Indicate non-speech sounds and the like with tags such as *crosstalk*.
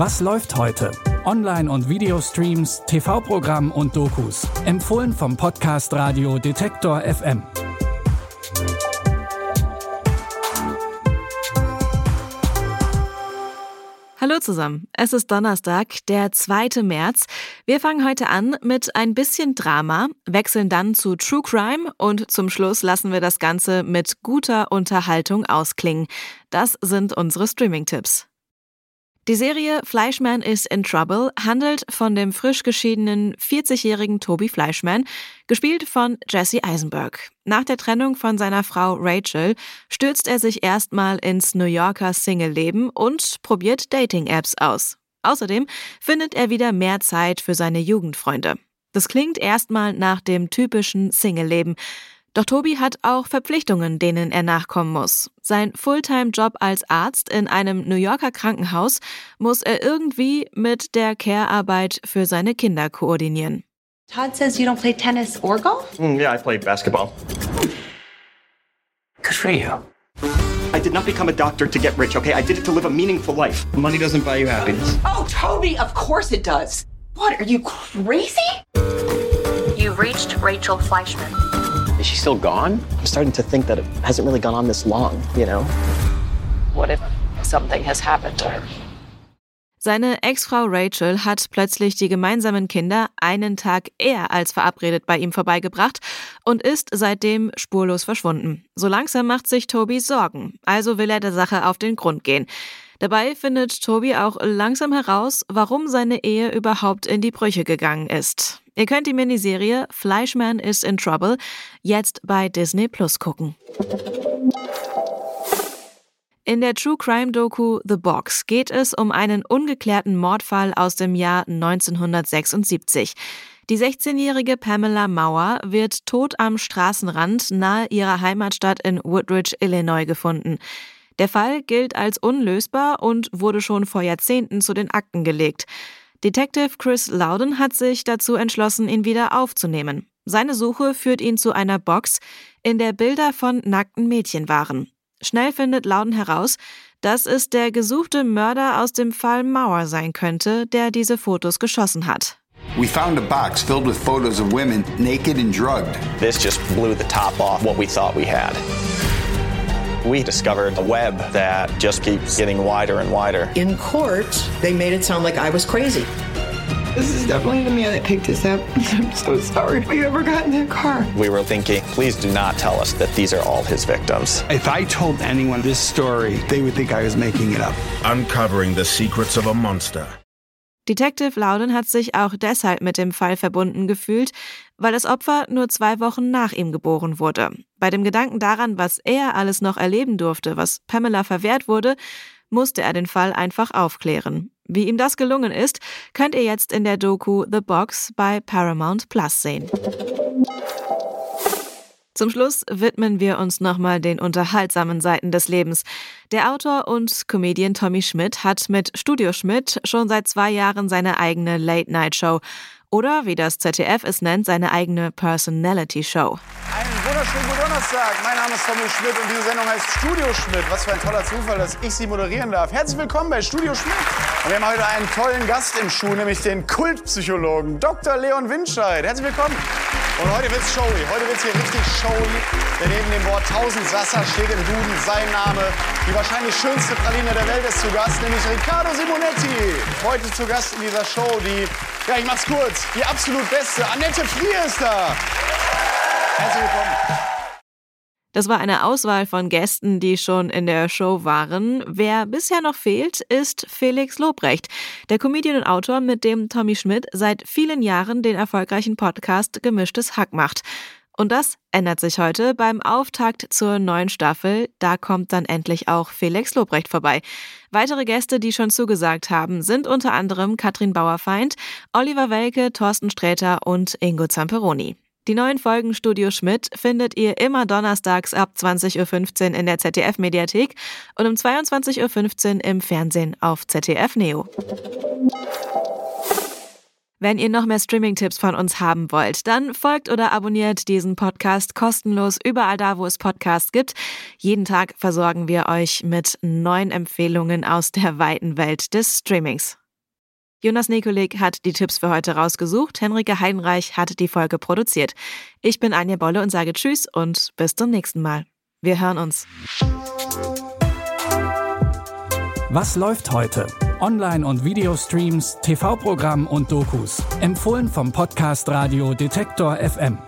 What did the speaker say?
Was läuft heute? Online- und Videostreams, TV-Programm und Dokus. Empfohlen vom Podcast Radio Detektor FM. Hallo zusammen, es ist Donnerstag, der 2. März. Wir fangen heute an mit ein bisschen Drama, wechseln dann zu True Crime und zum Schluss lassen wir das Ganze mit guter Unterhaltung ausklingen. Das sind unsere Streaming-Tipps. Die Serie Fleischman is in Trouble handelt von dem frisch geschiedenen 40-jährigen Toby Fleischman, gespielt von Jesse Eisenberg. Nach der Trennung von seiner Frau Rachel stürzt er sich erstmal ins New Yorker Single-Leben und probiert Dating-Apps aus. Außerdem findet er wieder mehr Zeit für seine Jugendfreunde. Das klingt erstmal nach dem typischen Single-Leben. Doch Tobi hat auch Verpflichtungen, denen er nachkommen muss. Sein Fulltime-Job als Arzt in einem New Yorker Krankenhaus muss er irgendwie mit der Care-Arbeit für seine Kinder koordinieren. Todd says you don't play tennis or golf? Mm, yeah, I play basketball. Good for you. I did not become a doctor to get rich, okay? I did it to live a meaningful life. Money doesn't buy you happiness. Oh, Toby, of course it does. What, are you crazy? You've reached Rachel Fleischman. Is she still gone? I'm starting to think that it hasn't really gone on this long, you know? What if something has happened to her? Seine Ex-Frau Rachel hat plötzlich die gemeinsamen Kinder einen Tag eher als verabredet bei ihm vorbeigebracht und ist seitdem spurlos verschwunden. So langsam macht sich Toby Sorgen, also will er der Sache auf den Grund gehen. Dabei findet Toby auch langsam heraus, warum seine Ehe überhaupt in die Brüche gegangen ist. Ihr könnt die Miniserie Fleischman is in Trouble jetzt bei Disney Plus gucken. In der True Crime Doku The Box geht es um einen ungeklärten Mordfall aus dem Jahr 1976. Die 16-jährige Pamela Mauer wird tot am Straßenrand nahe ihrer Heimatstadt in Woodridge, Illinois gefunden. Der Fall gilt als unlösbar und wurde schon vor Jahrzehnten zu den Akten gelegt. Detective Chris Loudon hat sich dazu entschlossen, ihn wieder aufzunehmen. Seine Suche führt ihn zu einer Box, in der Bilder von nackten Mädchen waren. Schnell findet Loudon heraus, dass es der gesuchte Mörder aus dem Fall Mauer sein könnte, der diese Fotos geschossen hat. We found a box filled with photos of women naked and drugged. This just blew the top off what we thought we had. We discovered a web that just keeps getting wider and wider. In court, they made it sound like I was crazy. This is definitely the man that picked us up. *laughs* I'm so sorry we ever got in that car. We were thinking, please do not tell us that these are all his victims. If I told anyone this story, they would think I was making it up. Uncovering the secrets of a monster. Detective Loudon hat sich auch deshalb mit dem Fall verbunden gefühlt, weil das Opfer nur zwei Wochen nach ihm geboren wurde. Bei dem Gedanken daran, was er alles noch erleben durfte, was Pamela verwehrt wurde, musste er den Fall einfach aufklären. Wie ihm das gelungen ist, könnt ihr jetzt in der Doku The Box bei Paramount Plus sehen. Zum Schluss widmen wir uns nochmal den unterhaltsamen Seiten des Lebens. Der Autor und Comedian Tommy Schmidt hat mit Studio Schmidt schon seit zwei Jahren seine eigene Late-Night-Show. Oder wie das ZDF es nennt, seine eigene Personality-Show. Einen wunderschönen guten Donnerstag. Mein Name ist Tommy Schmidt und diese Sendung heißt Studio Schmidt. Was für ein toller Zufall, dass ich sie moderieren darf. Herzlich willkommen bei Studio Schmidt. Und wir haben heute einen tollen Gast im Schuh, nämlich den Kultpsychologen Dr. Leon Winscheid. Herzlich willkommen. Und heute wird's showy. Heute wird's hier richtig showy. Denn neben dem Wort 1000 Sasser steht im Duden sein Name. Die wahrscheinlich schönste Praline der Welt ist zu Gast, nämlich Riccardo Simonetti. Heute zu Gast in dieser Show, die, ja, ich mach's kurz, die absolut beste. Annette Frier ist da. Herzlich willkommen. Das war eine Auswahl von Gästen, die schon in der Show waren. Wer bisher noch fehlt, ist Felix Lobrecht, der Comedian und Autor, mit dem Tommy Schmidt seit vielen Jahren den erfolgreichen Podcast Gemischtes Hack macht. Und das ändert sich heute beim Auftakt zur neuen Staffel. Da kommt dann endlich auch Felix Lobrecht vorbei. Weitere Gäste, die schon zugesagt haben, sind unter anderem Katrin Bauerfeind, Oliver Welke, Thorsten Sträter und Ingo Zamperoni. Die neuen Folgen Studio Schmidt findet ihr immer donnerstags ab 20.15 Uhr in der ZDF-Mediathek und um 22.15 Uhr im Fernsehen auf ZDF Neo. Wenn ihr noch mehr Streaming-Tipps von uns haben wollt, dann folgt oder abonniert diesen Podcast kostenlos überall da, wo es Podcasts gibt. Jeden Tag versorgen wir euch mit neuen Empfehlungen aus der weiten Welt des Streamings. Jonas Nikolik hat die Tipps für heute rausgesucht. Henrike Heidenreich hat die Folge produziert. Ich bin Anja Bolle und sage Tschüss und bis zum nächsten Mal. Wir hören uns. Was läuft heute? Online- und Videostreams, TV-Programm und Dokus. Empfohlen vom Podcast Radio Detektor FM.